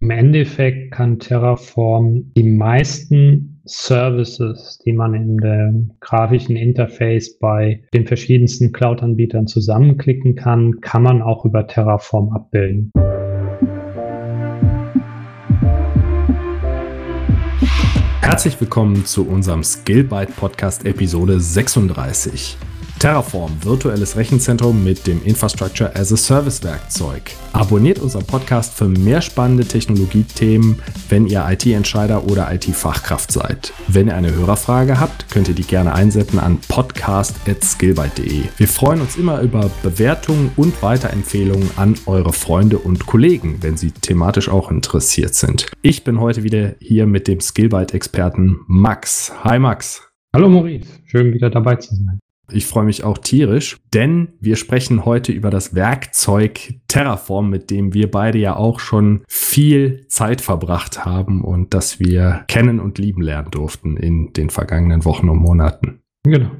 Im Endeffekt kann Terraform die meisten Services, die man in dem grafischen Interface bei den verschiedensten Cloud-Anbietern zusammenklicken kann, kann man auch über Terraform abbilden. Herzlich willkommen zu unserem Skillbyte Podcast Episode 36. Terraform, virtuelles Rechenzentrum mit dem Infrastructure as a Service Werkzeug. Abonniert unseren Podcast für mehr spannende Technologiethemen, wenn ihr IT-Entscheider oder IT-Fachkraft seid. Wenn ihr eine Hörerfrage habt, könnt ihr die gerne einsenden an podcast.skillbyte.de. Wir freuen uns immer über Bewertungen und Weiterempfehlungen an eure Freunde und Kollegen, wenn sie thematisch auch interessiert sind. Ich bin heute wieder hier mit dem Skillbyte-Experten Max. Hi Max. Hallo Maurice, schön wieder dabei zu sein. Ich freue mich auch tierisch, denn wir sprechen heute über das Werkzeug Terraform, mit dem wir beide ja auch schon viel Zeit verbracht haben und das wir kennen und lieben lernen durften in den vergangenen Wochen und Monaten. Genau.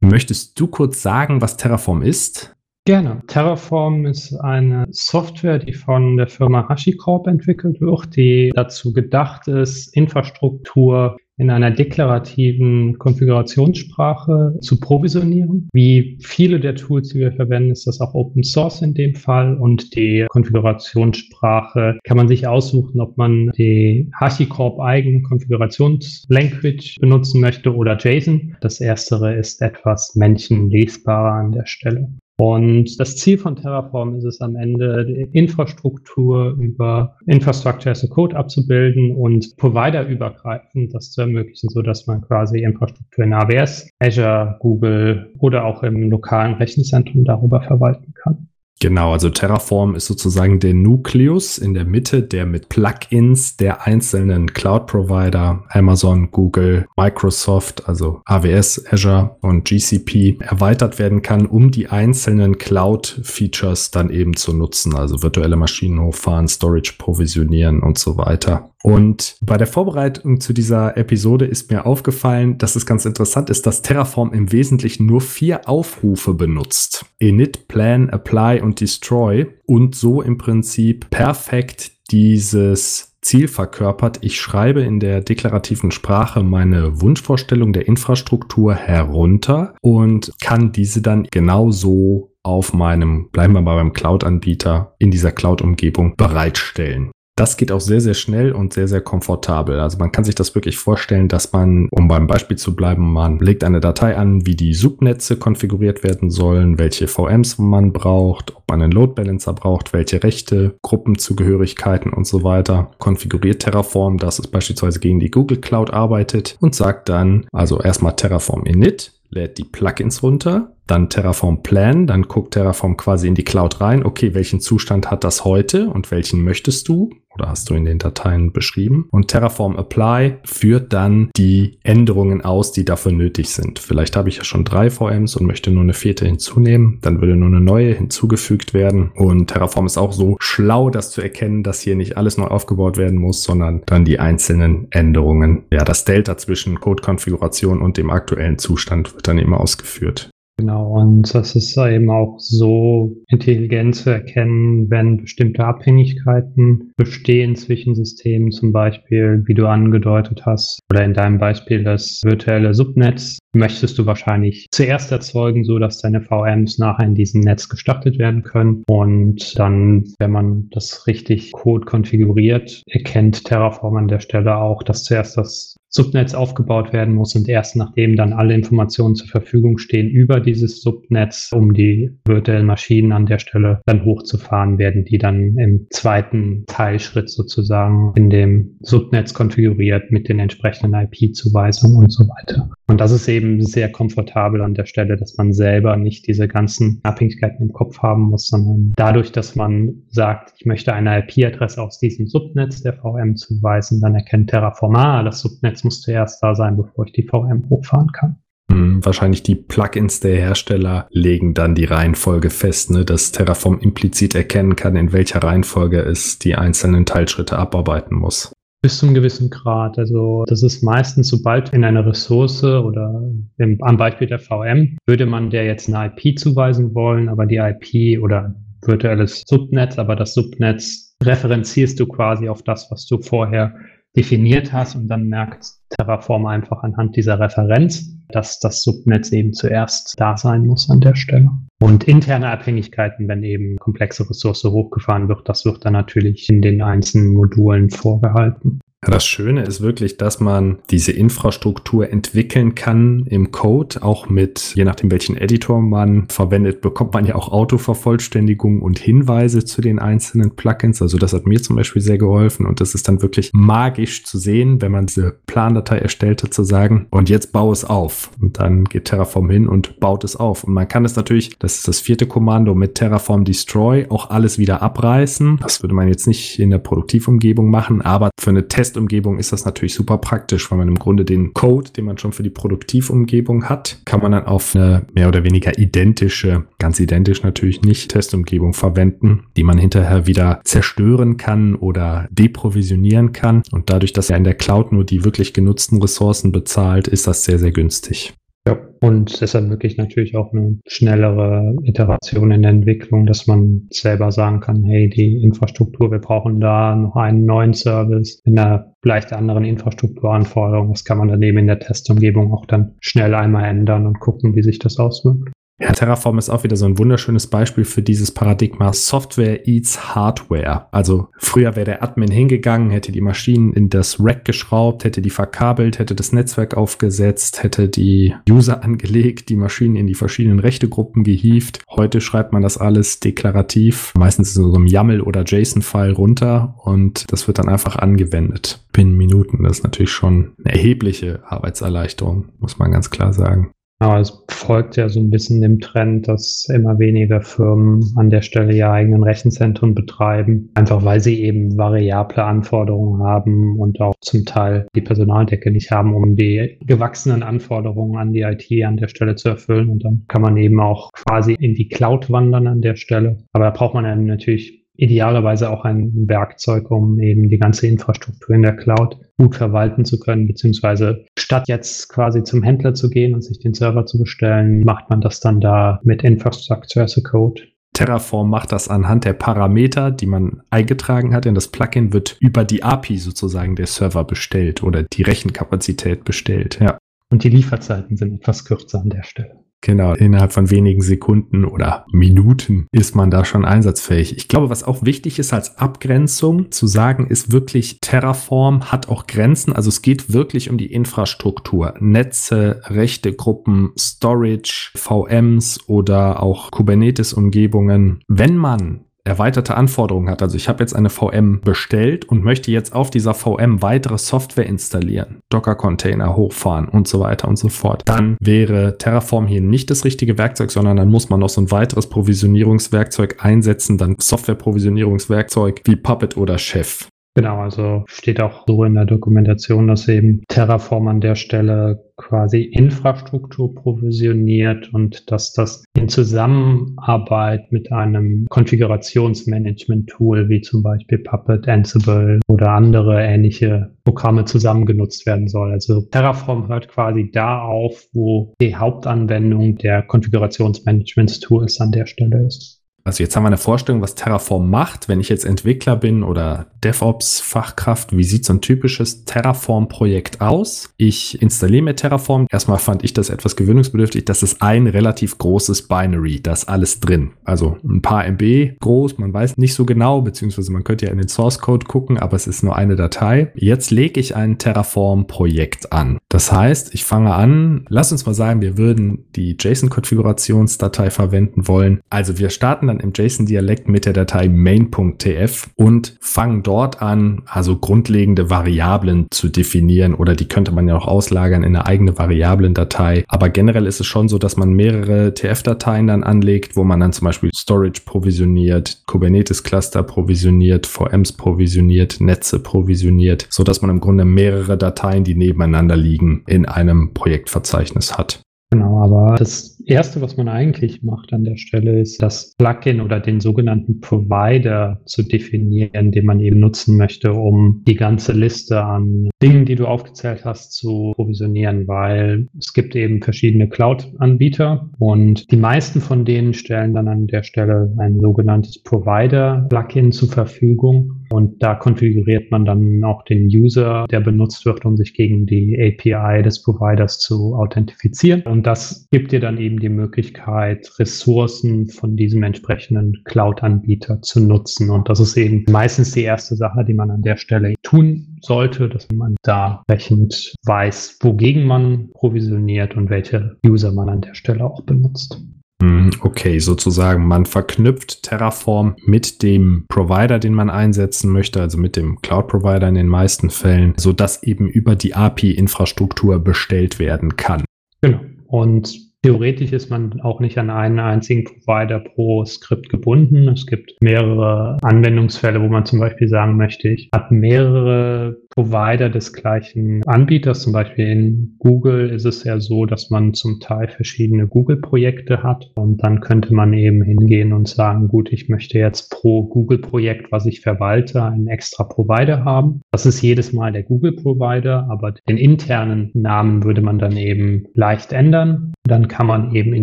Möchtest du kurz sagen, was Terraform ist? Gerne. Terraform ist eine Software, die von der Firma HashiCorp entwickelt wird, die dazu gedacht ist, Infrastruktur in einer deklarativen Konfigurationssprache zu provisionieren. Wie viele der Tools, die wir verwenden, ist das auch Open Source in dem Fall und die Konfigurationssprache kann man sich aussuchen, ob man die HashiCorp eigenen Konfigurationslanguage benutzen möchte oder JSON. Das erstere ist etwas menschenlesbarer an der Stelle. Und das Ziel von Terraform ist es am Ende, die Infrastruktur über Infrastructure as a Code abzubilden und providerübergreifend das zu ermöglichen, so dass man quasi Infrastruktur in AWS, Azure, Google oder auch im lokalen Rechenzentrum darüber verwalten kann. Genau, also Terraform ist sozusagen der Nukleus in der Mitte, der mit Plugins der einzelnen Cloud-Provider, Amazon, Google, Microsoft, also AWS, Azure und GCP erweitert werden kann, um die einzelnen Cloud-Features dann eben zu nutzen, also virtuelle Maschinen hochfahren, Storage provisionieren und so weiter. Und bei der Vorbereitung zu dieser Episode ist mir aufgefallen, dass es ganz interessant ist, dass Terraform im Wesentlichen nur vier Aufrufe benutzt. Init, Plan, Apply und Destroy und so im Prinzip perfekt dieses Ziel verkörpert. Ich schreibe in der deklarativen Sprache meine Wunschvorstellung der Infrastruktur herunter und kann diese dann genauso auf meinem, bleiben wir mal beim Cloud-Anbieter, in dieser Cloud-Umgebung bereitstellen. Das geht auch sehr, sehr schnell und sehr, sehr komfortabel. Also man kann sich das wirklich vorstellen, dass man, um beim Beispiel zu bleiben, man legt eine Datei an, wie die Subnetze konfiguriert werden sollen, welche VMs man braucht, ob man einen Load Balancer braucht, welche Rechte, Gruppenzugehörigkeiten und so weiter. Konfiguriert Terraform, dass es beispielsweise gegen die Google Cloud arbeitet und sagt dann, also erstmal Terraform init, lädt die Plugins runter, dann Terraform Plan, dann guckt Terraform quasi in die Cloud rein, okay, welchen Zustand hat das heute und welchen möchtest du oder hast du in den Dateien beschrieben. Und Terraform Apply führt dann die Änderungen aus, die dafür nötig sind. Vielleicht habe ich ja schon drei VMs und möchte nur eine vierte hinzunehmen, dann würde nur eine neue hinzugefügt werden. Und Terraform ist auch so schlau, das zu erkennen, dass hier nicht alles neu aufgebaut werden muss, sondern dann die einzelnen Änderungen. Ja, das Delta zwischen Code-Konfiguration und dem aktuellen Zustand wird dann immer ausgeführt. Genau, und das ist eben auch so intelligent zu erkennen, wenn bestimmte Abhängigkeiten bestehen zwischen Systemen, zum Beispiel, wie du angedeutet hast, oder in deinem Beispiel das virtuelle Subnetz, möchtest du wahrscheinlich zuerst erzeugen, so dass deine VMs nachher in diesem Netz gestartet werden können. Und dann, wenn man das richtig Code konfiguriert, erkennt Terraform an der Stelle auch, dass zuerst das Subnetz aufgebaut werden muss und erst nachdem dann alle Informationen zur Verfügung stehen über dieses Subnetz, um die virtuellen Maschinen an der Stelle dann hochzufahren, werden die dann im zweiten Teilschritt sozusagen in dem Subnetz konfiguriert mit den entsprechenden IP-Zuweisungen und so weiter. Und das ist eben sehr komfortabel an der Stelle, dass man selber nicht diese ganzen Abhängigkeiten im Kopf haben muss, sondern dadurch, dass man sagt, ich möchte eine IP-Adresse aus diesem Subnetz der VM zuweisen, dann erkennt Terraform, ah, das Subnetz muss zuerst da sein, bevor ich die VM hochfahren kann. Hm, wahrscheinlich die Plugins der Hersteller legen dann die Reihenfolge fest, ne, dass Terraform implizit erkennen kann, in welcher Reihenfolge es die einzelnen Teilschritte abarbeiten muss. Bis zu einem gewissen Grad. Also das ist meistens, sobald in einer Ressource oder im, am Beispiel der VM, würde man der jetzt eine IP zuweisen wollen, aber die IP oder virtuelles Subnetz, aber das Subnetz referenzierst du quasi auf das, was du vorher definiert hast und dann merkt Terraform einfach anhand dieser Referenz, dass das Subnetz eben zuerst da sein muss an der Stelle. Und interne Abhängigkeiten, wenn eben komplexe Ressource hochgefahren wird, das wird dann natürlich in den einzelnen Modulen vorgehalten. Das Schöne ist wirklich, dass man diese Infrastruktur entwickeln kann im Code, auch mit, je nachdem welchen Editor man verwendet, bekommt man ja auch Autovervollständigung und Hinweise zu den einzelnen Plugins. Also das hat mir zum Beispiel sehr geholfen und das ist dann wirklich magisch zu sehen, wenn man diese Plandatei erstellt hat, zu sagen, und jetzt baue es auf. Und dann geht Terraform hin und baut es auf. Und man kann es natürlich, das ist das vierte Kommando, mit Terraform Destroy auch alles wieder abreißen. Das würde man jetzt nicht in der Produktivumgebung machen, aber für eine Test Testumgebung ist das natürlich super praktisch, weil man im Grunde den Code, den man schon für die Produktivumgebung hat, kann man dann auf eine mehr oder weniger identische, ganz identisch natürlich nicht, Testumgebung verwenden, die man hinterher wieder zerstören kann oder deprovisionieren kann. Und dadurch, dass er in der Cloud nur die wirklich genutzten Ressourcen bezahlt, ist das sehr, sehr günstig. Ja, und es ermöglicht natürlich auch eine schnellere Iteration in der Entwicklung, dass man selber sagen kann, hey, die Infrastruktur, wir brauchen da noch einen neuen Service in einer vielleicht anderen Infrastrukturanforderung. Das kann man daneben in der Testumgebung auch dann schnell einmal ändern und gucken, wie sich das auswirkt. Ja, Terraform ist auch wieder so ein wunderschönes Beispiel für dieses Paradigma Software eats Hardware. Also früher wäre der Admin hingegangen, hätte die Maschinen in das Rack geschraubt, hätte die verkabelt, hätte das Netzwerk aufgesetzt, hätte die User angelegt, die Maschinen in die verschiedenen Rechtegruppen gehievt. Heute schreibt man das alles deklarativ, meistens in so einem YAML oder JSON-File runter und das wird dann einfach angewendet. Binnen Minuten. Das ist natürlich schon eine erhebliche Arbeitserleichterung, muss man ganz klar sagen. Aber es folgt ja so ein bisschen dem Trend, dass immer weniger Firmen an der Stelle ihre eigenen Rechenzentren betreiben, einfach weil sie eben variable Anforderungen haben und auch zum Teil die Personaldecke nicht haben, um die gewachsenen Anforderungen an die IT an der Stelle zu erfüllen. Und dann kann man eben auch quasi in die Cloud wandern an der Stelle. Aber da braucht man dann natürlich idealerweise auch ein Werkzeug, um eben die ganze Infrastruktur in der Cloud gut verwalten zu können, beziehungsweise statt jetzt quasi zum Händler zu gehen und sich den Server zu bestellen, macht man das dann da mit Infrastructure as a Code. Terraform macht das anhand der Parameter, die man eingetragen hat in das Plugin, wird über die API sozusagen der Server bestellt oder die Rechenkapazität bestellt, ja. Und die Lieferzeiten sind etwas kürzer an der Stelle. Genau, innerhalb von wenigen Sekunden oder Minuten ist man da schon einsatzfähig. Ich glaube, was auch wichtig ist als Abgrenzung zu sagen, ist wirklich, Terraform hat auch Grenzen. Also es geht wirklich um die Infrastruktur. Netze, rechte Gruppen, Storage, VMs oder auch Kubernetes-Umgebungen. Wenn man erweiterte Anforderungen hat. Also ich habe jetzt eine VM bestellt und möchte jetzt auf dieser VM weitere Software installieren, Docker-Container hochfahren und so weiter und so fort. Dann wäre Terraform hier nicht das richtige Werkzeug, sondern dann muss man noch so ein weiteres Provisionierungswerkzeug einsetzen, dann Software-Provisionierungswerkzeug wie Puppet oder Chef. Genau, also steht auch so in der Dokumentation, dass eben Terraform an der Stelle quasi Infrastruktur provisioniert und dass das in Zusammenarbeit mit einem Konfigurationsmanagement-Tool wie zum Beispiel Puppet, Ansible oder andere ähnliche Programme zusammengenutzt werden soll. Also Terraform hört quasi da auf, wo die Hauptanwendung der Konfigurationsmanagement-Tools an der Stelle ist. Also jetzt haben wir eine Vorstellung, was Terraform macht. Wenn ich jetzt Entwickler bin oder DevOps-Fachkraft, wie sieht so ein typisches Terraform-Projekt aus? Ich installiere mir Terraform. Erstmal fand ich das etwas gewöhnungsbedürftig. Das ist ein relativ großes Binary. Da ist alles drin. Also ein paar MB groß. Man weiß nicht so genau, beziehungsweise man könnte ja in den Source Code gucken, aber es ist nur eine Datei. Jetzt lege ich ein Terraform-Projekt an. Das heißt, ich fange an, lass uns mal sagen, wir würden die JSON-Konfigurationsdatei verwenden wollen. Also wir starten dann im JSON-Dialekt mit der Datei main.tf und fangen dort an, also grundlegende Variablen zu definieren oder die könnte man ja auch auslagern in eine eigene Variablendatei. Aber generell ist es schon so, dass man mehrere TF-Dateien dann anlegt, wo man dann zum Beispiel Storage provisioniert, Kubernetes-Cluster provisioniert, VMs provisioniert, Netze provisioniert, so dass man im Grunde mehrere Dateien, die nebeneinander liegen, in einem Projektverzeichnis hat. Genau, aber das Erste, was man eigentlich macht an der Stelle, ist das Plugin oder den sogenannten Provider zu definieren, den man eben nutzen möchte, um die ganze Liste an Dingen, die du aufgezählt hast, zu provisionieren, weil es gibt eben verschiedene Cloud-Anbieter und die meisten von denen stellen dann an der Stelle ein sogenanntes Provider-Plugin zur Verfügung Und da konfiguriert man dann auch den User, der benutzt wird, um sich gegen die API des Providers zu authentifizieren. Und das gibt dir dann eben die Möglichkeit, Ressourcen von diesem entsprechenden Cloud-Anbieter zu nutzen. Und das ist eben meistens die erste Sache, die man an der Stelle tun sollte, dass man da entsprechend weiß, wogegen man provisioniert und welche User man an der Stelle auch benutzt. Hm, okay, sozusagen, man verknüpft Terraform mit dem Provider, den man einsetzen möchte, also mit dem Cloud-Provider in den meisten Fällen, sodass eben über die API-Infrastruktur bestellt werden kann. Genau. Und Theoretisch ist man auch nicht an einen einzigen Provider pro Skript gebunden. Es gibt mehrere Anwendungsfälle, wo man zum Beispiel sagen möchte, ich habe mehrere Provider des gleichen Anbieters. Zum Beispiel in Google ist es ja so, dass man zum Teil verschiedene Google-Projekte hat und dann könnte man eben hingehen und sagen, gut, ich möchte jetzt pro Google-Projekt, was ich verwalte, einen extra Provider haben. Das ist jedes Mal der Google-Provider, aber den internen Namen würde man dann eben leicht ändern. Dann kann man eben in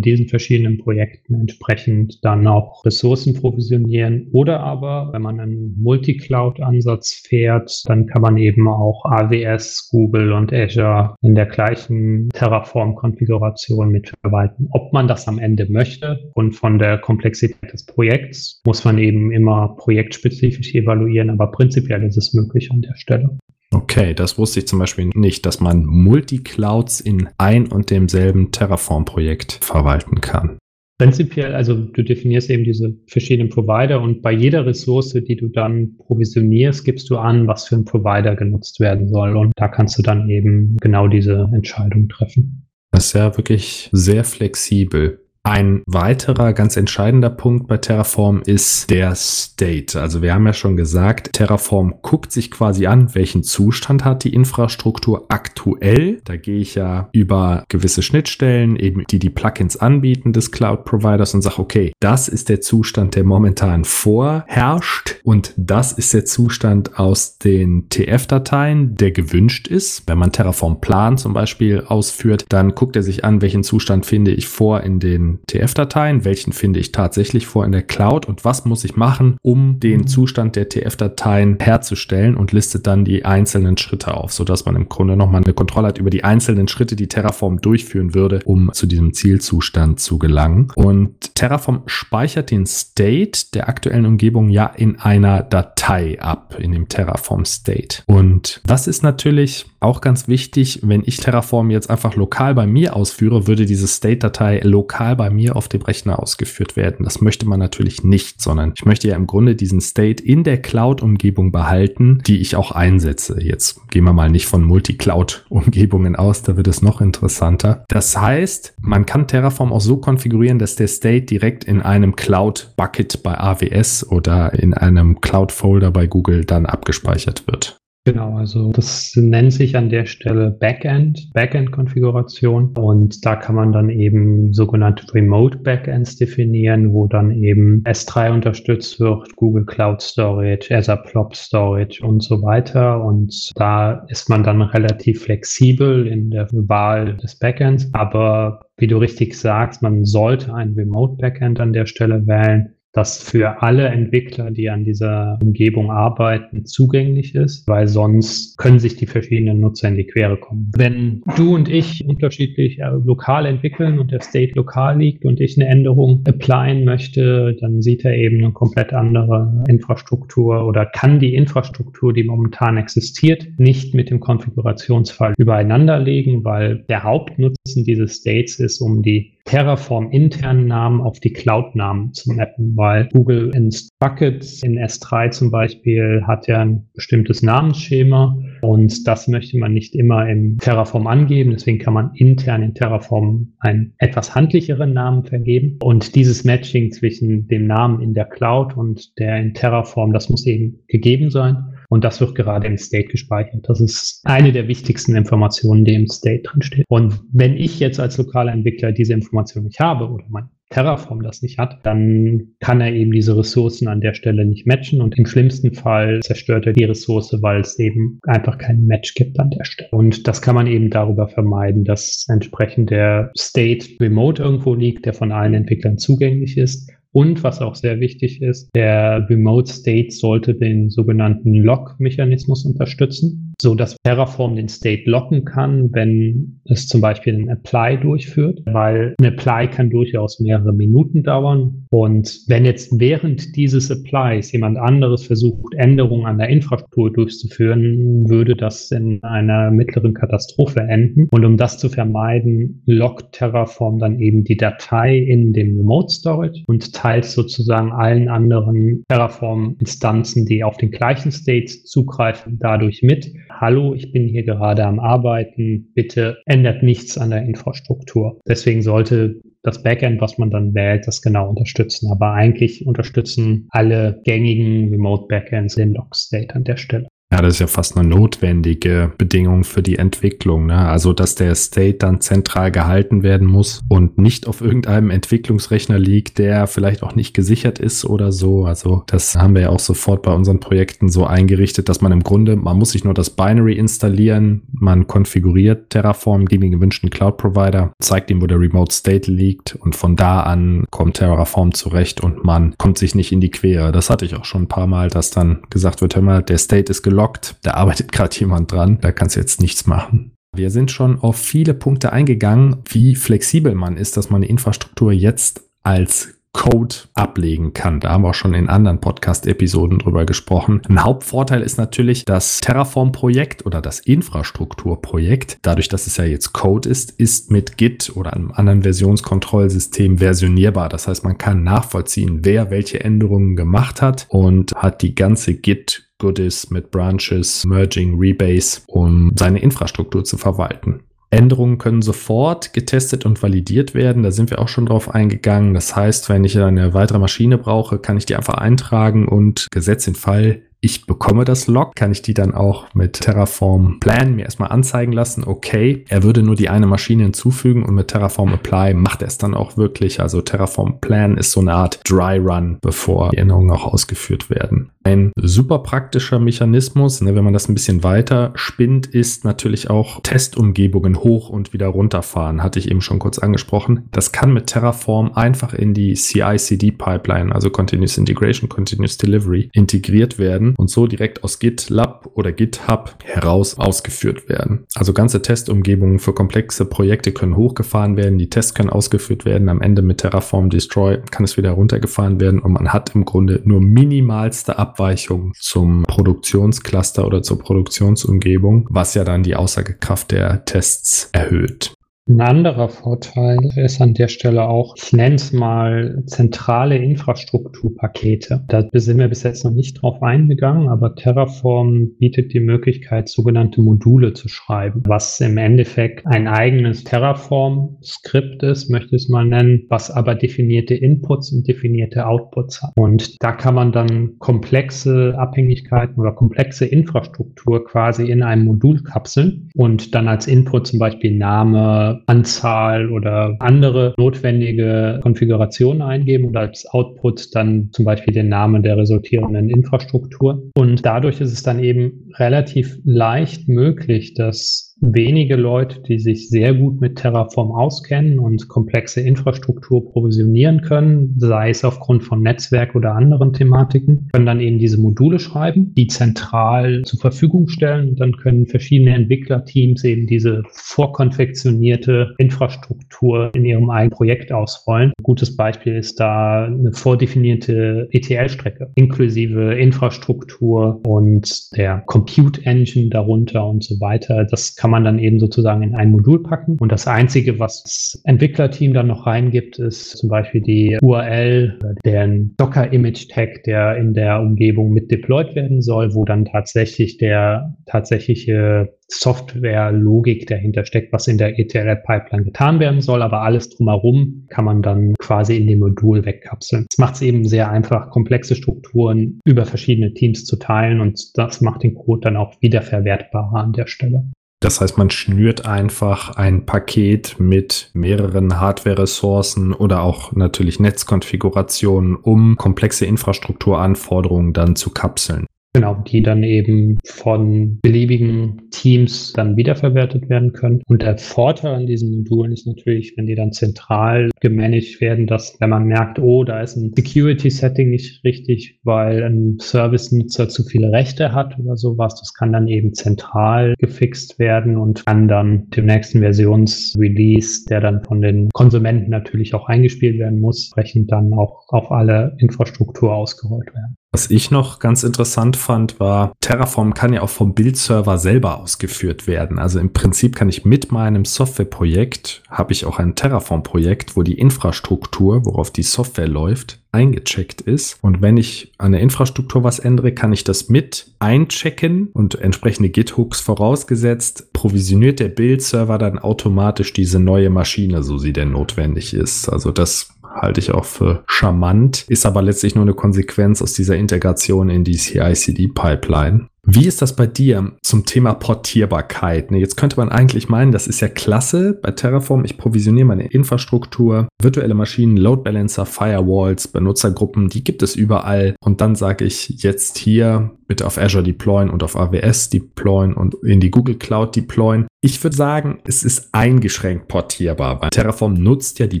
diesen verschiedenen Projekten entsprechend dann auch Ressourcen provisionieren oder aber, wenn man einen Multi-Cloud-Ansatz fährt, dann kann man eben eben auch AWS, Google und Azure in der gleichen Terraform-Konfiguration mitverwalten. Ob man das am Ende möchte und von der Komplexität des Projekts muss man eben immer projektspezifisch evaluieren, aber prinzipiell ist es möglich an der Stelle. Okay, das wusste ich zum Beispiel nicht, dass man Multiclouds in ein und demselben Terraform-Projekt verwalten kann. Prinzipiell, also du definierst eben diese verschiedenen Provider und bei jeder Ressource, die du dann provisionierst, gibst du an, was für ein Provider genutzt werden soll. Und da kannst du dann eben genau diese Entscheidung treffen. Das ist ja wirklich sehr flexibel. Ein weiterer ganz entscheidender Punkt bei Terraform ist der State. Also wir haben ja schon gesagt, Terraform guckt sich quasi an, welchen Zustand hat die Infrastruktur aktuell. Da gehe ich ja über gewisse Schnittstellen, eben die die Plugins anbieten des Cloud Providers und sage, okay, das ist der Zustand, der momentan vorherrscht und das ist der Zustand aus den TF-Dateien, der gewünscht ist. Wenn man Terraform Plan zum Beispiel ausführt, dann guckt er sich an, welchen Zustand finde ich vor in den TF-Dateien, welchen finde ich tatsächlich vor in der Cloud und was muss ich machen, um den mhm. Zustand der TF-Dateien herzustellen und listet dann die einzelnen Schritte auf, sodass man im Grunde nochmal eine Kontrolle hat über die einzelnen Schritte, die Terraform durchführen würde, um zu diesem Zielzustand zu gelangen. Und Terraform speichert den State der aktuellen Umgebung ja in einer Datei ab, in dem Terraform State. Und das ist natürlich auch ganz wichtig, wenn ich Terraform jetzt einfach lokal bei mir ausführe, würde diese State-Datei lokal bei mir auf dem Rechner ausgeführt werden. Das möchte man natürlich nicht, sondern ich möchte ja im Grunde diesen State in der Cloud-Umgebung behalten, die ich auch einsetze. Jetzt gehen wir mal nicht von Multi-Cloud-Umgebungen aus, da wird es noch interessanter. Das heißt, man kann Terraform auch so konfigurieren, dass der State direkt in einem Cloud-Bucket bei AWS oder in einem Cloud-Folder bei Google dann abgespeichert wird. Genau, also das nennt sich an der Stelle Backend, Backend-Konfiguration. Und da kann man dann eben sogenannte Remote Backends definieren, wo dann eben S3 unterstützt wird, Google Cloud Storage, Azure Plop Storage und so weiter. Und da ist man dann relativ flexibel in der Wahl des Backends. Aber wie du richtig sagst, man sollte ein Remote Backend an der Stelle wählen das für alle Entwickler, die an dieser Umgebung arbeiten, zugänglich ist, weil sonst können sich die verschiedenen Nutzer in die Quere kommen. Wenn du und ich unterschiedlich äh, lokal entwickeln und der State lokal liegt und ich eine Änderung applyen möchte, dann sieht er eben eine komplett andere Infrastruktur oder kann die Infrastruktur, die momentan existiert, nicht mit dem Konfigurationsfall übereinander legen, weil der Hauptnutzen dieses States ist, um die Terraform internen Namen auf die Cloud-Namen zu mappen, weil Google in Buckets in S3 zum Beispiel hat ja ein bestimmtes Namensschema und das möchte man nicht immer im Terraform angeben. Deswegen kann man intern in Terraform einen etwas handlicheren Namen vergeben. Und dieses Matching zwischen dem Namen in der Cloud und der in Terraform, das muss eben gegeben sein. Und das wird gerade im State gespeichert. Das ist eine der wichtigsten Informationen, die im State drin steht. Und wenn ich jetzt als lokaler Entwickler diese Information nicht habe oder mein Terraform das nicht hat, dann kann er eben diese Ressourcen an der Stelle nicht matchen und im schlimmsten Fall zerstört er die Ressource, weil es eben einfach keinen Match gibt an der Stelle. Und das kann man eben darüber vermeiden, dass entsprechend der State remote irgendwo liegt, der von allen Entwicklern zugänglich ist Und was auch sehr wichtig ist, der Remote State sollte den sogenannten Lock-Mechanismus unterstützen, so dass Terraform den State locken kann, wenn es zum Beispiel ein Apply durchführt, weil ein Apply kann durchaus mehrere Minuten dauern. Und wenn jetzt während dieses Applies jemand anderes versucht, Änderungen an der Infrastruktur durchzuführen, würde das in einer mittleren Katastrophe enden. Und um das zu vermeiden, lockt Terraform dann eben die Datei in dem Remote Storage und teilt sozusagen allen anderen Terraform-Instanzen, die auf den gleichen States zugreifen, dadurch mit. Hallo, ich bin hier gerade am Arbeiten. Bitte ändert nichts an der Infrastruktur. Deswegen sollte das Backend, was man dann wählt, das genau unterstützen. Aber eigentlich unterstützen alle gängigen Remote Backends den Log State an der Stelle. Ja, das ist ja fast eine notwendige Bedingung für die Entwicklung. Ne? Also, dass der State dann zentral gehalten werden muss und nicht auf irgendeinem Entwicklungsrechner liegt, der vielleicht auch nicht gesichert ist oder so. Also, das haben wir ja auch sofort bei unseren Projekten so eingerichtet, dass man im Grunde, man muss sich nur das Binary installieren, man konfiguriert Terraform gegen den gewünschten Cloud-Provider, zeigt ihm, wo der Remote State liegt und von da an kommt Terraform zurecht und man kommt sich nicht in die Quere. Das hatte ich auch schon ein paar Mal, dass dann gesagt wird, hör mal, der State ist gelockt gelockt, da arbeitet gerade jemand dran, da kannst du jetzt nichts machen. Wir sind schon auf viele Punkte eingegangen, wie flexibel man ist, dass man die Infrastruktur jetzt als Code ablegen kann. Da haben wir auch schon in anderen Podcast-Episoden drüber gesprochen. Ein Hauptvorteil ist natürlich, das Terraform-Projekt oder das Infrastrukturprojekt, dadurch, dass es ja jetzt Code ist, ist mit Git oder einem anderen Versionskontrollsystem versionierbar. Das heißt, man kann nachvollziehen, wer welche Änderungen gemacht hat und hat die ganze Git Goodies mit Branches, Merging, Rebase, um seine Infrastruktur zu verwalten. Änderungen können sofort getestet und validiert werden. Da sind wir auch schon drauf eingegangen. Das heißt, wenn ich eine weitere Maschine brauche, kann ich die einfach eintragen und gesetzt den Fall, ich bekomme das Log, kann ich die dann auch mit Terraform Plan mir erstmal anzeigen lassen. Okay, er würde nur die eine Maschine hinzufügen und mit Terraform Apply macht er es dann auch wirklich. Also Terraform Plan ist so eine Art Dry Run, bevor die Änderungen auch ausgeführt werden. Ein super praktischer Mechanismus, ne, wenn man das ein bisschen weiter spinnt, ist natürlich auch Testumgebungen hoch und wieder runterfahren. Hatte ich eben schon kurz angesprochen. Das kann mit Terraform einfach in die CI-CD-Pipeline, also Continuous Integration, Continuous Delivery, integriert werden und so direkt aus GitLab oder GitHub heraus ausgeführt werden. Also ganze Testumgebungen für komplexe Projekte können hochgefahren werden, die Tests können ausgeführt werden. Am Ende mit Terraform Destroy kann es wieder runtergefahren werden und man hat im Grunde nur minimalste Ab Abweichung zum Produktionscluster oder zur Produktionsumgebung, was ja dann die Aussagekraft der Tests erhöht. Ein anderer Vorteil ist an der Stelle auch, ich nenne es mal zentrale Infrastrukturpakete. Da sind wir bis jetzt noch nicht drauf eingegangen, aber Terraform bietet die Möglichkeit, sogenannte Module zu schreiben, was im Endeffekt ein eigenes Terraform-Skript ist, möchte ich es mal nennen, was aber definierte Inputs und definierte Outputs hat. Und da kann man dann komplexe Abhängigkeiten oder komplexe Infrastruktur quasi in einem Modul kapseln und dann als Input zum Beispiel Name, Anzahl oder andere notwendige Konfigurationen eingeben und als Output dann zum Beispiel den Namen der resultierenden Infrastruktur. Und dadurch ist es dann eben relativ leicht möglich, dass wenige Leute, die sich sehr gut mit Terraform auskennen und komplexe Infrastruktur provisionieren können, sei es aufgrund von Netzwerk oder anderen Thematiken, können dann eben diese Module schreiben, die zentral zur Verfügung stellen. Und dann können verschiedene Entwicklerteams eben diese vorkonfektionierte Infrastruktur in ihrem eigenen Projekt ausrollen. Ein gutes Beispiel ist da eine vordefinierte ETL-Strecke inklusive Infrastruktur und der Compute Engine darunter und so weiter. Das kann man dann eben sozusagen in ein Modul packen. Und das Einzige, was das Entwicklerteam dann noch reingibt, ist zum Beispiel die URL, der Docker-Image-Tag, der in der Umgebung mit deployed werden soll, wo dann tatsächlich der tatsächliche Software-Logik dahinter steckt, was in der ETL-Pipeline getan werden soll, aber alles drumherum kann man dann quasi in dem Modul wegkapseln. Das macht es eben sehr einfach, komplexe Strukturen über verschiedene Teams zu teilen und das macht den Code dann auch wiederverwertbarer an der Stelle. Das heißt, man schnürt einfach ein Paket mit mehreren Hardware-Ressourcen oder auch natürlich Netzkonfigurationen, um komplexe Infrastrukturanforderungen dann zu kapseln. Genau, die dann eben von beliebigen Teams dann wiederverwertet werden können. Und der Vorteil an diesen Modulen ist natürlich, wenn die dann zentral gemanagt werden, dass wenn man merkt, oh, da ist ein Security-Setting nicht richtig, weil ein Service-Nutzer zu viele Rechte hat oder sowas, das kann dann eben zentral gefixt werden und kann dann dem nächsten Versionsrelease, der dann von den Konsumenten natürlich auch eingespielt werden muss, entsprechend dann auch auf alle Infrastruktur ausgerollt werden. Was ich noch ganz interessant fand, war, Terraform kann ja auch vom Bildserver selber ausgeführt werden. Also im Prinzip kann ich mit meinem Softwareprojekt, habe ich auch ein Terraform-Projekt, wo die Infrastruktur, worauf die Software läuft, eingecheckt ist. Und wenn ich an der Infrastruktur was ändere, kann ich das mit einchecken und entsprechende Git-Hooks vorausgesetzt, provisioniert der Bildserver dann automatisch diese neue Maschine, so sie denn notwendig ist. Also das halte ich auch für charmant, ist aber letztlich nur eine Konsequenz aus dieser Integration in die CI-CD-Pipeline. Wie ist das bei dir zum Thema Portierbarkeit? Ne, jetzt könnte man eigentlich meinen, das ist ja klasse bei Terraform. Ich provisioniere meine Infrastruktur, virtuelle Maschinen, Load Balancer, Firewalls, Benutzergruppen, die gibt es überall. Und dann sage ich jetzt hier bitte auf Azure deployen und auf AWS deployen und in die Google Cloud deployen. Ich würde sagen, es ist eingeschränkt portierbar, weil Terraform nutzt ja die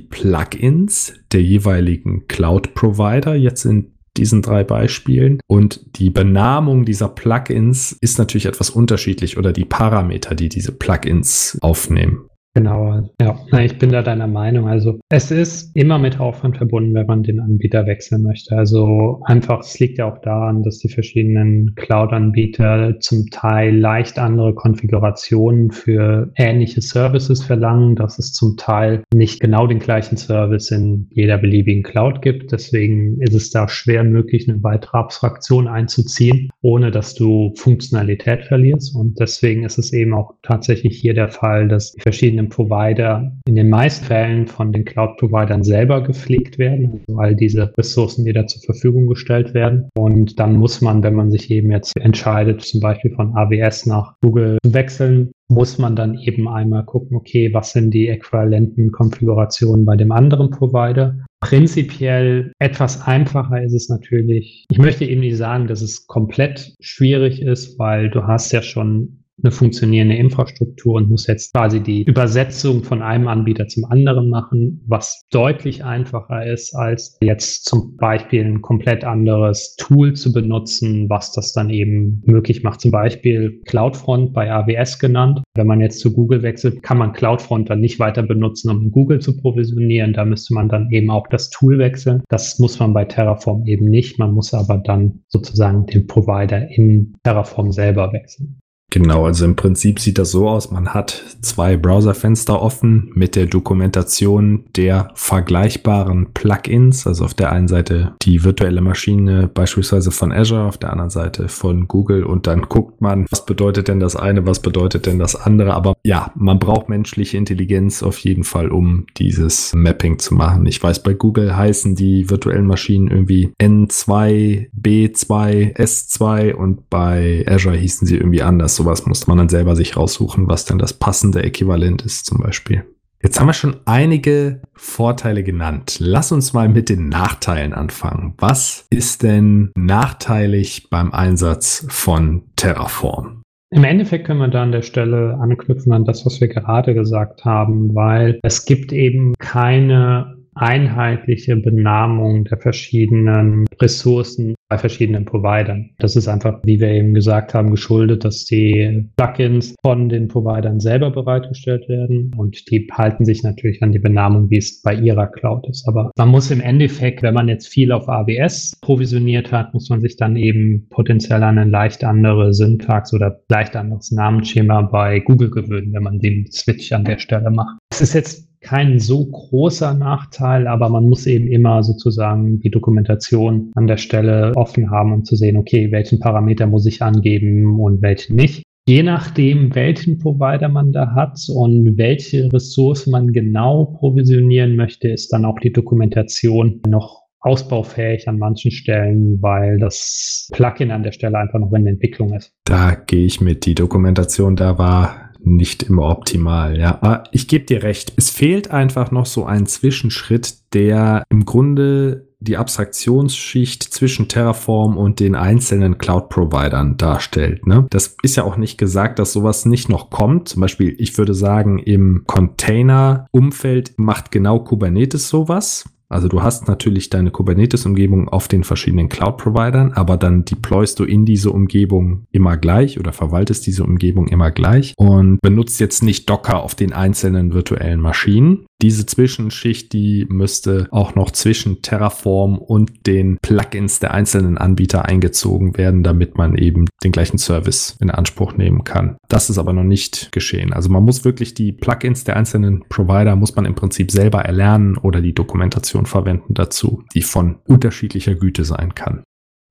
Plugins der jeweiligen Cloud-Provider. Jetzt in diesen drei Beispielen. Und die Benamung dieser Plugins ist natürlich etwas unterschiedlich oder die Parameter, die diese Plugins aufnehmen. Genau, ja, ich bin da deiner Meinung. Also es ist immer mit Aufwand verbunden, wenn man den Anbieter wechseln möchte. Also einfach, es liegt ja auch daran, dass die verschiedenen Cloud-Anbieter zum Teil leicht andere Konfigurationen für ähnliche Services verlangen, dass es zum Teil nicht genau den gleichen Service in jeder beliebigen Cloud gibt. Deswegen ist es da schwer möglich, eine weitere Abstraktion einzuziehen, ohne dass du Funktionalität verlierst. Und deswegen ist es eben auch tatsächlich hier der Fall, dass die verschiedenen verschiedenen Provider in den meisten Fällen von den Cloud-Providern selber gepflegt werden, also all diese Ressourcen, die da zur Verfügung gestellt werden. Und dann muss man, wenn man sich eben jetzt entscheidet, zum Beispiel von AWS nach Google zu wechseln, muss man dann eben einmal gucken, okay, was sind die äquivalenten Konfigurationen bei dem anderen Provider. Prinzipiell etwas einfacher ist es natürlich. Ich möchte eben nicht sagen, dass es komplett schwierig ist, weil du hast ja schon eine funktionierende Infrastruktur und muss jetzt quasi die Übersetzung von einem Anbieter zum anderen machen, was deutlich einfacher ist, als jetzt zum Beispiel ein komplett anderes Tool zu benutzen, was das dann eben möglich macht. Zum Beispiel CloudFront bei AWS genannt. Wenn man jetzt zu Google wechselt, kann man CloudFront dann nicht weiter benutzen, um Google zu provisionieren. Da müsste man dann eben auch das Tool wechseln. Das muss man bei Terraform eben nicht. Man muss aber dann sozusagen den Provider in Terraform selber wechseln. Genau, also im Prinzip sieht das so aus, man hat zwei Browserfenster offen mit der Dokumentation der vergleichbaren Plugins, also auf der einen Seite die virtuelle Maschine beispielsweise von Azure, auf der anderen Seite von Google. Und dann guckt man, was bedeutet denn das eine, was bedeutet denn das andere, aber ja, man braucht menschliche Intelligenz auf jeden Fall, um dieses Mapping zu machen. Ich weiß, bei Google heißen die virtuellen Maschinen irgendwie N2, B2, S2 und bei Azure hießen sie irgendwie anders sowas musste man dann selber sich raussuchen, was denn das passende Äquivalent ist zum Beispiel. Jetzt haben wir schon einige Vorteile genannt. Lass uns mal mit den Nachteilen anfangen. Was ist denn nachteilig beim Einsatz von Terraform? Im Endeffekt können wir da an der Stelle anknüpfen an das, was wir gerade gesagt haben, weil es gibt eben keine einheitliche Benamung der verschiedenen Ressourcen bei verschiedenen Providern. Das ist einfach, wie wir eben gesagt haben, geschuldet, dass die Plugins von den Providern selber bereitgestellt werden und die halten sich natürlich an die Benamung, wie es bei ihrer Cloud ist. Aber man muss im Endeffekt, wenn man jetzt viel auf AWS provisioniert hat, muss man sich dann eben potenziell an eine leicht andere Syntax oder leicht anderes Namensschema bei Google gewöhnen, wenn man den Switch an der Stelle macht. Es ist jetzt kein so großer Nachteil, aber man muss eben immer sozusagen die Dokumentation an der Stelle offen haben, um zu sehen, okay, welchen Parameter muss ich angeben und welchen nicht. Je nachdem, welchen Provider man da hat und welche Ressource man genau provisionieren möchte, ist dann auch die Dokumentation noch ausbaufähig an manchen Stellen, weil das Plugin an der Stelle einfach noch in Entwicklung ist. Da gehe ich mit. Die Dokumentation da war nicht immer optimal, ja. Aber ich gebe dir recht, es fehlt einfach noch so ein Zwischenschritt, der im Grunde die Abstraktionsschicht zwischen Terraform und den einzelnen Cloud-Providern darstellt. Ne? Das ist ja auch nicht gesagt, dass sowas nicht noch kommt. Zum Beispiel, ich würde sagen, im Container-Umfeld macht genau Kubernetes sowas. Also du hast natürlich deine Kubernetes-Umgebung auf den verschiedenen Cloud-Providern, aber dann deployst du in diese Umgebung immer gleich oder verwaltest diese Umgebung immer gleich und benutzt jetzt nicht Docker auf den einzelnen virtuellen Maschinen. Diese Zwischenschicht, die müsste auch noch zwischen Terraform und den Plugins der einzelnen Anbieter eingezogen werden, damit man eben den gleichen Service in Anspruch nehmen kann. Das ist aber noch nicht geschehen. Also man muss wirklich die Plugins der einzelnen Provider muss man im Prinzip selber erlernen oder die Dokumentation verwenden dazu, die von unterschiedlicher Güte sein kann.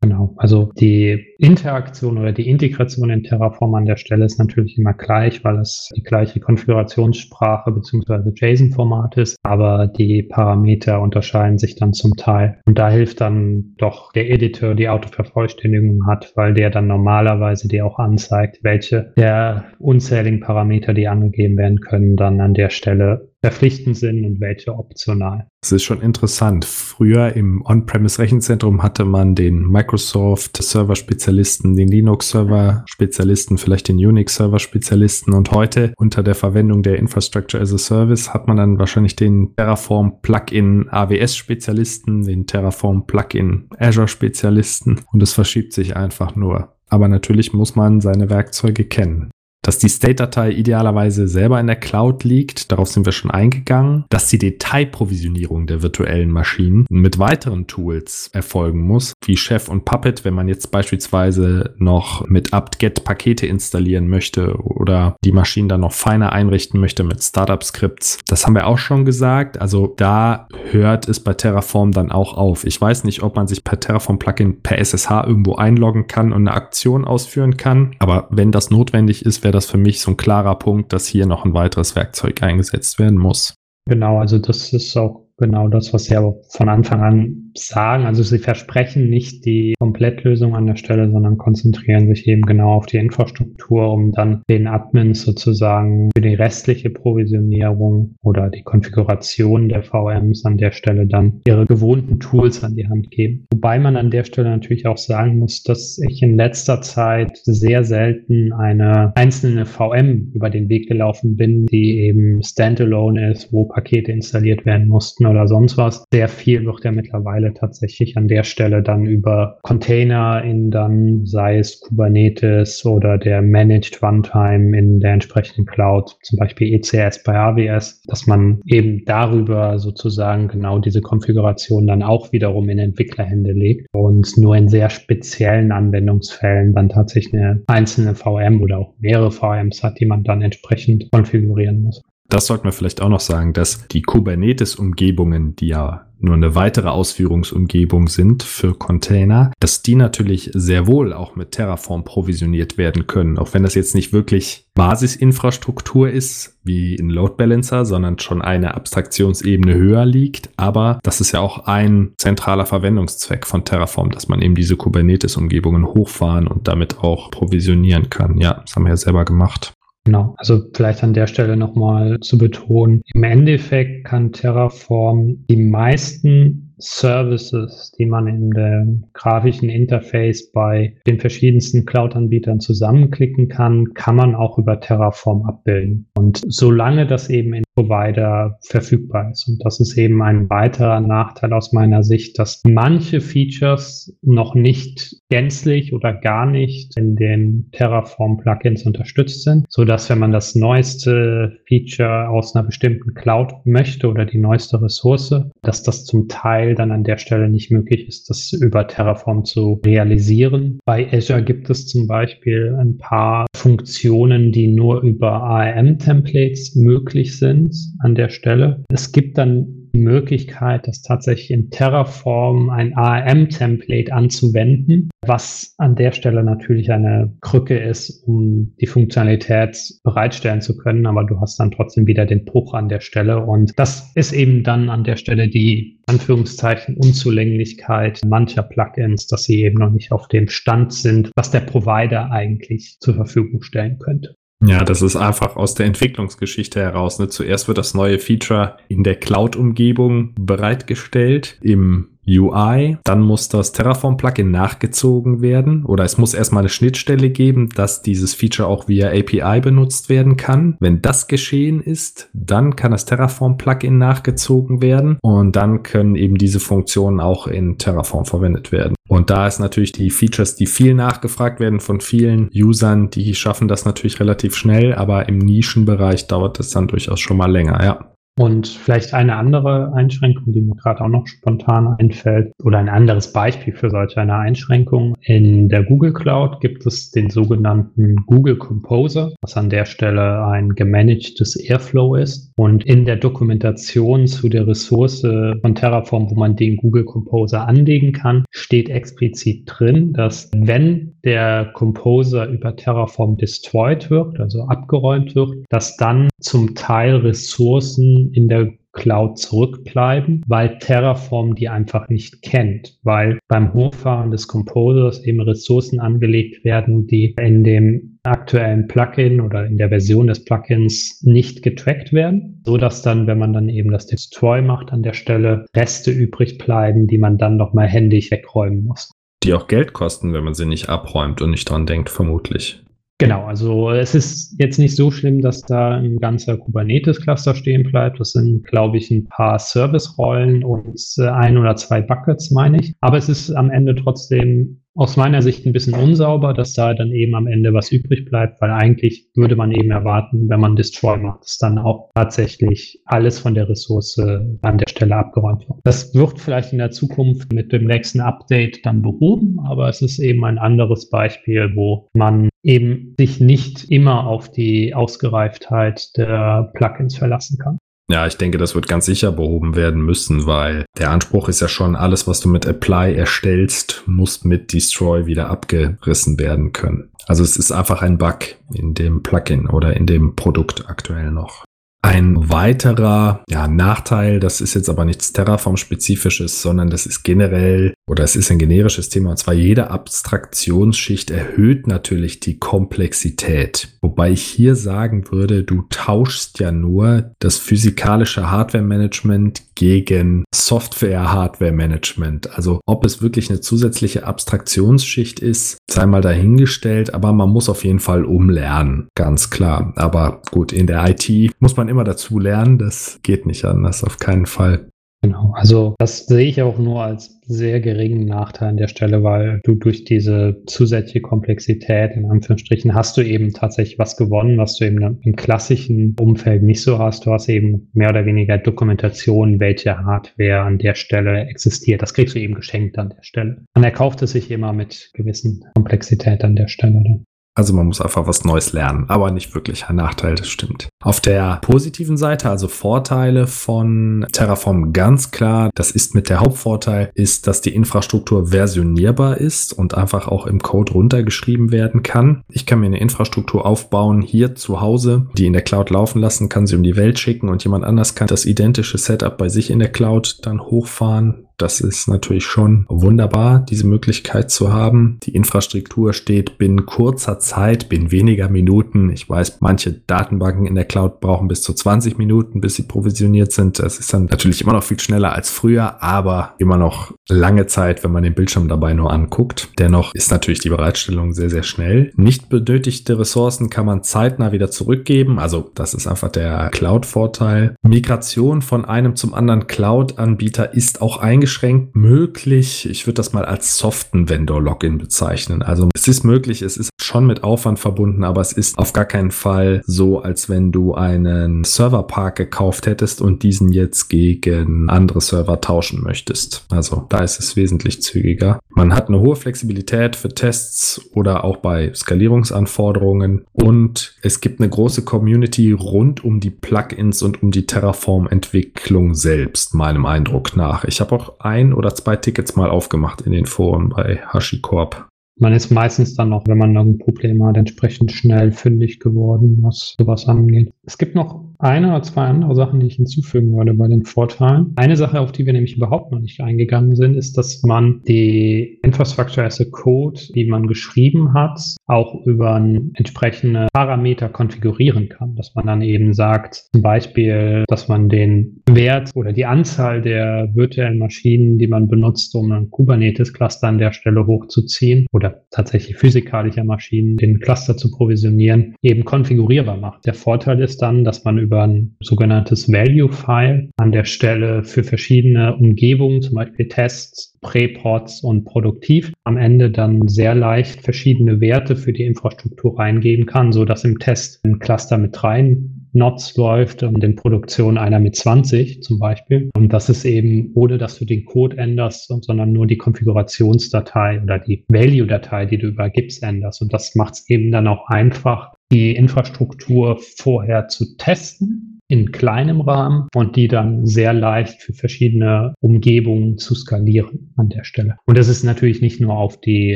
Genau, also die Interaktion oder die Integration in Terraform an der Stelle ist natürlich immer gleich, weil es die gleiche Konfigurationssprache bzw. JSON-Format ist, aber die Parameter unterscheiden sich dann zum Teil. Und da hilft dann doch der Editor, die Autovervollständigung hat, weil der dann normalerweise dir auch anzeigt, welche der unzähligen Parameter, die angegeben werden können, dann an der Stelle verpflichtend sind und welche optional. Das ist schon interessant. Früher im On-Premise-Rechenzentrum hatte man den Microsoft-Server-Spezialisten, den Linux-Server-Spezialisten, vielleicht den Unix-Server-Spezialisten und heute unter der Verwendung der Infrastructure as a Service hat man dann wahrscheinlich den Terraform Plugin AWS-Spezialisten, den Terraform Plugin Azure-Spezialisten und es verschiebt sich einfach nur. Aber natürlich muss man seine Werkzeuge kennen dass die State-Datei idealerweise selber in der Cloud liegt, darauf sind wir schon eingegangen, dass die Detailprovisionierung der virtuellen Maschinen mit weiteren Tools erfolgen muss, wie Chef und Puppet, wenn man jetzt beispielsweise noch mit apt-get Pakete installieren möchte oder die Maschinen dann noch feiner einrichten möchte mit Startup-Skripts. Das haben wir auch schon gesagt, also da hört es bei Terraform dann auch auf. Ich weiß nicht, ob man sich per Terraform-Plugin per SSH irgendwo einloggen kann und eine Aktion ausführen kann, aber wenn das notwendig ist, wäre das für mich so ein klarer Punkt, dass hier noch ein weiteres Werkzeug eingesetzt werden muss. Genau, also das ist auch genau das, was Sie aber von Anfang an sagen. Also Sie versprechen nicht die Komplettlösung an der Stelle, sondern konzentrieren sich eben genau auf die Infrastruktur, um dann den Admins sozusagen für die restliche Provisionierung oder die Konfiguration der VMs an der Stelle dann ihre gewohnten Tools an die Hand geben. Wobei man an der Stelle natürlich auch sagen muss, dass ich in letzter Zeit sehr selten eine einzelne VM über den Weg gelaufen bin, die eben standalone ist, wo Pakete installiert werden mussten oder sonst was. Sehr viel wird ja mittlerweile tatsächlich an der Stelle dann über Container in dann, sei es Kubernetes oder der Managed Runtime in der entsprechenden Cloud, zum Beispiel ECS bei AWS, dass man eben darüber sozusagen genau diese Konfiguration dann auch wiederum in Entwicklerhände legt und nur in sehr speziellen Anwendungsfällen dann tatsächlich eine einzelne VM oder auch mehrere VMs hat, die man dann entsprechend konfigurieren muss das sollten wir vielleicht auch noch sagen, dass die Kubernetes-Umgebungen, die ja nur eine weitere Ausführungsumgebung sind für Container, dass die natürlich sehr wohl auch mit Terraform provisioniert werden können, auch wenn das jetzt nicht wirklich Basisinfrastruktur ist, wie in Load Balancer, sondern schon eine Abstraktionsebene höher liegt. Aber das ist ja auch ein zentraler Verwendungszweck von Terraform, dass man eben diese Kubernetes-Umgebungen hochfahren und damit auch provisionieren kann. Ja, das haben wir ja selber gemacht. Genau, also vielleicht an der Stelle nochmal zu betonen, im Endeffekt kann Terraform die meisten Services, die man in dem grafischen Interface bei den verschiedensten Cloud-Anbietern zusammenklicken kann, kann man auch über Terraform abbilden. Und solange das eben in Provider verfügbar ist. Und das ist eben ein weiterer Nachteil aus meiner Sicht, dass manche Features noch nicht gänzlich oder gar nicht in den Terraform Plugins unterstützt sind, so dass wenn man das neueste Feature aus einer bestimmten Cloud möchte oder die neueste Ressource, dass das zum Teil dann an der Stelle nicht möglich ist, das über Terraform zu realisieren. Bei Azure gibt es zum Beispiel ein paar Funktionen, die nur über ARM-Templates möglich sind an der Stelle. Es gibt dann die Möglichkeit, das tatsächlich in Terraform ein ARM-Template anzuwenden, was an der Stelle natürlich eine Krücke ist, um die Funktionalität bereitstellen zu können, aber du hast dann trotzdem wieder den Bruch an der Stelle und das ist eben dann an der Stelle die Anführungszeichen Unzulänglichkeit mancher Plugins, dass sie eben noch nicht auf dem Stand sind, was der Provider eigentlich zur Verfügung stellen könnte. Ja, das ist einfach aus der Entwicklungsgeschichte heraus. Ne? Zuerst wird das neue Feature in der Cloud-Umgebung bereitgestellt im UI, dann muss das Terraform-Plugin nachgezogen werden oder es muss erstmal eine Schnittstelle geben, dass dieses Feature auch via API benutzt werden kann. Wenn das geschehen ist, dann kann das Terraform-Plugin nachgezogen werden und dann können eben diese Funktionen auch in Terraform verwendet werden. Und da ist natürlich die Features, die viel nachgefragt werden von vielen Usern, die schaffen das natürlich relativ schnell, aber im Nischenbereich dauert es dann durchaus schon mal länger, ja. Und vielleicht eine andere Einschränkung, die mir gerade auch noch spontan einfällt, oder ein anderes Beispiel für solch eine Einschränkung. In der Google Cloud gibt es den sogenannten Google Composer, was an der Stelle ein gemanagtes Airflow ist. Und in der Dokumentation zu der Ressource von Terraform, wo man den Google Composer anlegen kann, steht explizit drin, dass wenn der Composer über Terraform destroyed wird, also abgeräumt wird, dass dann zum Teil Ressourcen in der Cloud zurückbleiben, weil Terraform die einfach nicht kennt, weil beim Hochfahren des Composers eben Ressourcen angelegt werden, die in dem aktuellen Plugin oder in der Version des Plugins nicht getrackt werden, so dass dann, wenn man dann eben das Destroy macht an der Stelle, Reste übrig bleiben, die man dann nochmal händisch wegräumen muss. Die auch Geld kosten, wenn man sie nicht abräumt und nicht dran denkt, vermutlich. Genau, also es ist jetzt nicht so schlimm, dass da ein ganzer Kubernetes-Cluster stehen bleibt. Das sind, glaube ich, ein paar Service-Rollen und äh, ein oder zwei Buckets, meine ich. Aber es ist am Ende trotzdem aus meiner Sicht ein bisschen unsauber, dass da dann eben am Ende was übrig bleibt, weil eigentlich würde man eben erwarten, wenn man Destroy macht, dass dann auch tatsächlich alles von der Ressource an der Stelle abgeräumt wird. Das wird vielleicht in der Zukunft mit dem nächsten Update dann behoben, aber es ist eben ein anderes Beispiel, wo man eben sich nicht immer auf die Ausgereiftheit der Plugins verlassen kann. Ja, ich denke, das wird ganz sicher behoben werden müssen, weil der Anspruch ist ja schon, alles, was du mit Apply erstellst, muss mit Destroy wieder abgerissen werden können. Also es ist einfach ein Bug in dem Plugin oder in dem Produkt aktuell noch. Ein weiterer ja, Nachteil, das ist jetzt aber nichts Terraform-spezifisches, sondern das ist generell oder es ist ein generisches Thema, und zwar jede Abstraktionsschicht erhöht natürlich die Komplexität. Wobei ich hier sagen würde, du tauschst ja nur das physikalische Hardware-Management gegen Software-Hardware-Management. Also ob es wirklich eine zusätzliche Abstraktionsschicht ist, sei mal dahingestellt, aber man muss auf jeden Fall umlernen, ganz klar. Aber gut, in der IT muss man immer dazu lernen. Das geht nicht anders, auf keinen Fall. Genau, also das sehe ich auch nur als sehr geringen Nachteil an der Stelle, weil du durch diese zusätzliche Komplexität in Anführungsstrichen hast du eben tatsächlich was gewonnen, was du eben im klassischen Umfeld nicht so hast. Du hast eben mehr oder weniger Dokumentation, welche Hardware an der Stelle existiert. Das kriegst du eben geschenkt an der Stelle. Man erkauft es sich immer mit gewissen Komplexität an der Stelle. Dann. Also man muss einfach was Neues lernen, aber nicht wirklich ein Nachteil, das stimmt. Auf der positiven Seite, also Vorteile von Terraform ganz klar, das ist mit der Hauptvorteil, ist, dass die Infrastruktur versionierbar ist und einfach auch im Code runtergeschrieben werden kann. Ich kann mir eine Infrastruktur aufbauen hier zu Hause, die in der Cloud laufen lassen, kann sie um die Welt schicken und jemand anders kann das identische Setup bei sich in der Cloud dann hochfahren das ist natürlich schon wunderbar, diese Möglichkeit zu haben. Die Infrastruktur steht binnen kurzer Zeit, binnen weniger Minuten. Ich weiß, manche Datenbanken in der Cloud brauchen bis zu 20 Minuten, bis sie provisioniert sind. Das ist dann natürlich immer noch viel schneller als früher, aber immer noch lange Zeit, wenn man den Bildschirm dabei nur anguckt. Dennoch ist natürlich die Bereitstellung sehr, sehr schnell. Nicht benötigte Ressourcen kann man zeitnah wieder zurückgeben. Also das ist einfach der Cloud-Vorteil. Migration von einem zum anderen Cloud-Anbieter ist auch eingeschränkt eingeschränkt möglich. Ich würde das mal als soften Vendor-Login bezeichnen. Also es ist möglich, es ist schon mit Aufwand verbunden, aber es ist auf gar keinen Fall so, als wenn du einen Serverpark gekauft hättest und diesen jetzt gegen andere Server tauschen möchtest. Also da ist es wesentlich zügiger. Man hat eine hohe Flexibilität für Tests oder auch bei Skalierungsanforderungen und es gibt eine große Community rund um die Plugins und um die Terraform-Entwicklung selbst, meinem Eindruck nach. Ich habe auch ein oder zwei Tickets mal aufgemacht in den Foren bei HashiCorp. Man ist meistens dann noch, wenn man ein Problem hat, entsprechend schnell fündig geworden, was sowas angeht. Es gibt noch eine oder zwei andere Sachen, die ich hinzufügen würde bei den Vorteilen. Eine Sache, auf die wir nämlich überhaupt noch nicht eingegangen sind, ist, dass man die Infrastructure as a Code, die man geschrieben hat, auch über entsprechende Parameter konfigurieren kann. Dass man dann eben sagt, zum Beispiel, dass man den Wert oder die Anzahl der virtuellen Maschinen, die man benutzt, um ein Kubernetes-Cluster an der Stelle hochzuziehen oder tatsächlich physikalischer Maschinen, den Cluster zu provisionieren, eben konfigurierbar macht. Der Vorteil ist dann, dass man über ein sogenanntes Value-File an der Stelle für verschiedene Umgebungen, zum Beispiel Tests, Präpods und Produktiv, am Ende dann sehr leicht verschiedene Werte für die Infrastruktur reingeben kann, so dass im Test ein Cluster mit drei Nodes läuft und in Produktion einer mit 20 zum Beispiel. Und das ist eben, ohne dass du den Code änderst, sondern nur die Konfigurationsdatei oder die Value-Datei, die du übergibst, änderst. Und das macht es eben dann auch einfach, die Infrastruktur vorher zu testen in kleinem Rahmen und die dann sehr leicht für verschiedene Umgebungen zu skalieren an der Stelle. Und das ist natürlich nicht nur auf die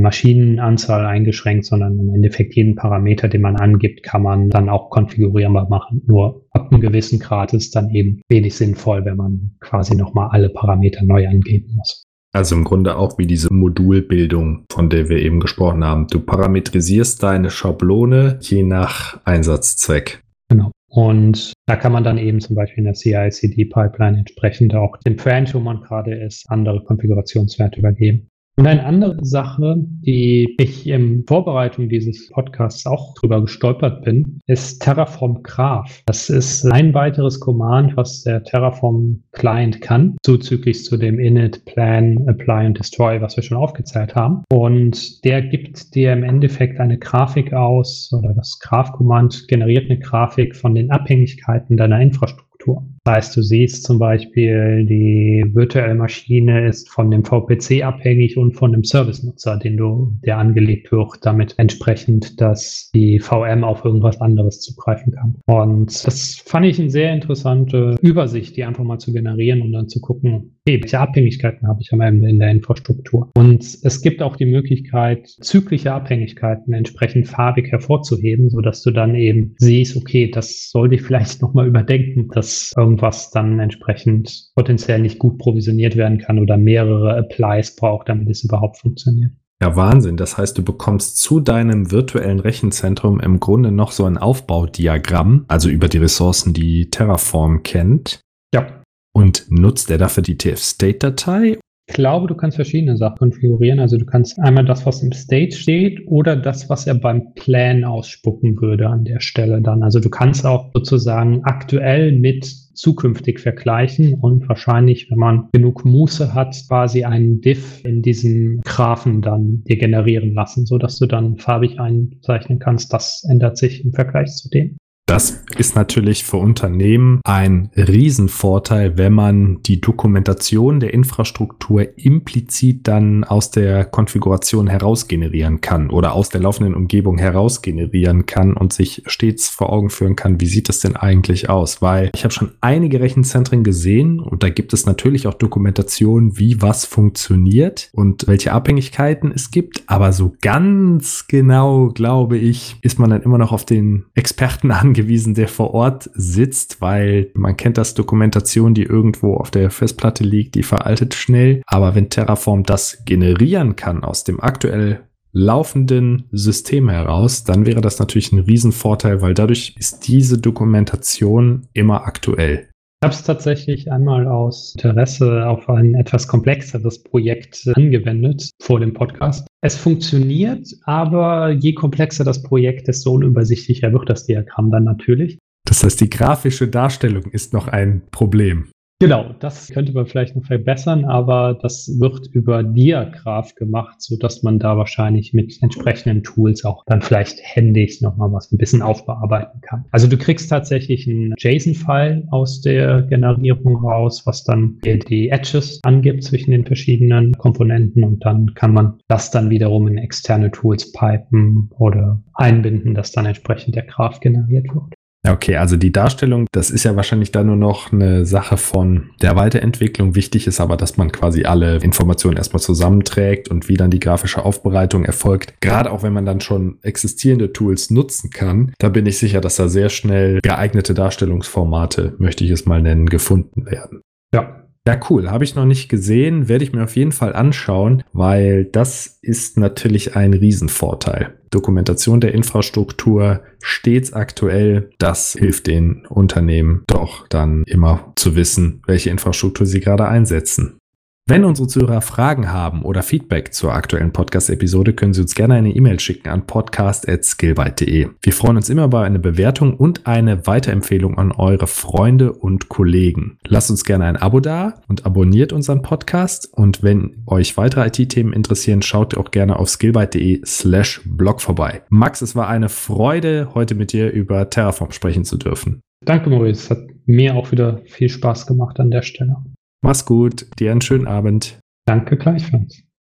Maschinenanzahl eingeschränkt, sondern im Endeffekt jeden Parameter, den man angibt, kann man dann auch konfigurierbar machen. Nur ab einem gewissen Grad ist dann eben wenig sinnvoll, wenn man quasi nochmal alle Parameter neu angeben muss. Also im Grunde auch wie diese Modulbildung, von der wir eben gesprochen haben. Du parametrisierst deine Schablone je nach Einsatzzweck. Genau. Und da kann man dann eben zum Beispiel in der CI-CD-Pipeline entsprechend auch dem Branch, wo man gerade ist, andere Konfigurationswerte übergeben. Und eine andere Sache, die ich in Vorbereitung dieses Podcasts auch drüber gestolpert bin, ist Terraform Graph. Das ist ein weiteres Command, was der Terraform Client kann, zuzüglich zu dem init, plan, apply und destroy, was wir schon aufgezählt haben. Und der gibt dir im Endeffekt eine Grafik aus oder das Graph-Command generiert eine Grafik von den Abhängigkeiten deiner Infrastruktur. Das heißt, du siehst zum Beispiel, die virtuelle Maschine ist von dem VPC abhängig und von dem Service-Nutzer, den du, der angelegt wird, damit entsprechend, dass die VM auf irgendwas anderes zugreifen kann. Und das fand ich eine sehr interessante Übersicht, die einfach mal zu generieren und dann zu gucken, okay, welche Abhängigkeiten habe ich am Ende in der Infrastruktur? Und es gibt auch die Möglichkeit, zyklische Abhängigkeiten entsprechend farbig hervorzuheben, sodass du dann eben siehst, okay, das sollte ich vielleicht nochmal überdenken, dass irgendwas dann entsprechend potenziell nicht gut provisioniert werden kann oder mehrere Applies braucht, damit es überhaupt funktioniert. Ja, Wahnsinn. Das heißt, du bekommst zu deinem virtuellen Rechenzentrum im Grunde noch so ein Aufbaudiagramm, also über die Ressourcen, die Terraform kennt. Ja. Und nutzt er dafür die TF-State-Datei? Ich glaube, du kannst verschiedene Sachen konfigurieren. Also du kannst einmal das, was im State steht oder das, was er beim Plan ausspucken würde an der Stelle dann. Also du kannst auch sozusagen aktuell mit zukünftig vergleichen und wahrscheinlich, wenn man genug Muße hat, quasi einen Diff in diesem Graphen dann dir generieren lassen, so dass du dann farbig einzeichnen kannst. Das ändert sich im Vergleich zu dem. Das ist natürlich für Unternehmen ein Riesenvorteil, wenn man die Dokumentation der Infrastruktur implizit dann aus der Konfiguration heraus generieren kann oder aus der laufenden Umgebung heraus generieren kann und sich stets vor Augen führen kann, wie sieht das denn eigentlich aus? Weil ich habe schon einige Rechenzentren gesehen und da gibt es natürlich auch Dokumentation, wie was funktioniert und welche Abhängigkeiten es gibt. Aber so ganz genau, glaube ich, ist man dann immer noch auf den Experten an angewiesen, der vor Ort sitzt, weil man kennt das Dokumentation, die irgendwo auf der Festplatte liegt, die veraltet schnell. Aber wenn Terraform das generieren kann aus dem aktuell laufenden System heraus, dann wäre das natürlich ein Riesenvorteil, weil dadurch ist diese Dokumentation immer aktuell. Ich habe es tatsächlich einmal aus Interesse auf ein etwas komplexeres Projekt angewendet vor dem Podcast. Es funktioniert, aber je komplexer das Projekt, desto unübersichtlicher wird das Diagramm dann natürlich. Das heißt, die grafische Darstellung ist noch ein Problem. Genau, das könnte man vielleicht noch verbessern, aber das wird über Diagraph gemacht, so dass man da wahrscheinlich mit entsprechenden Tools auch dann vielleicht händig nochmal was ein bisschen aufbearbeiten kann. Also du kriegst tatsächlich einen JSON-File aus der Generierung raus, was dann die Edges angibt zwischen den verschiedenen Komponenten und dann kann man das dann wiederum in externe Tools pipen oder einbinden, dass dann entsprechend der Graph generiert wird. Okay, also die Darstellung, das ist ja wahrscheinlich dann nur noch eine Sache von der Weiterentwicklung. Wichtig ist aber, dass man quasi alle Informationen erstmal zusammenträgt und wie dann die grafische Aufbereitung erfolgt. Gerade auch wenn man dann schon existierende Tools nutzen kann, da bin ich sicher, dass da sehr schnell geeignete Darstellungsformate, möchte ich es mal nennen, gefunden werden. Ja, ja, cool. Habe ich noch nicht gesehen. Werde ich mir auf jeden Fall anschauen, weil das ist natürlich ein Riesenvorteil. Dokumentation der Infrastruktur stets aktuell. Das hilft den Unternehmen doch dann immer zu wissen, welche Infrastruktur sie gerade einsetzen. Wenn unsere Zuhörer Fragen haben oder Feedback zur aktuellen Podcast-Episode, können Sie uns gerne eine E-Mail schicken an podcast.skillbyte.de. Wir freuen uns immer über eine Bewertung und eine Weiterempfehlung an eure Freunde und Kollegen. Lasst uns gerne ein Abo da und abonniert unseren Podcast. Und wenn euch weitere IT-Themen interessieren, schaut auch gerne auf skillbyte.de slash blog vorbei. Max, es war eine Freude, heute mit dir über Terraform sprechen zu dürfen. Danke, Maurice. Hat mir auch wieder viel Spaß gemacht an der Stelle. Mach's gut, dir einen schönen Abend. Danke gleichfalls.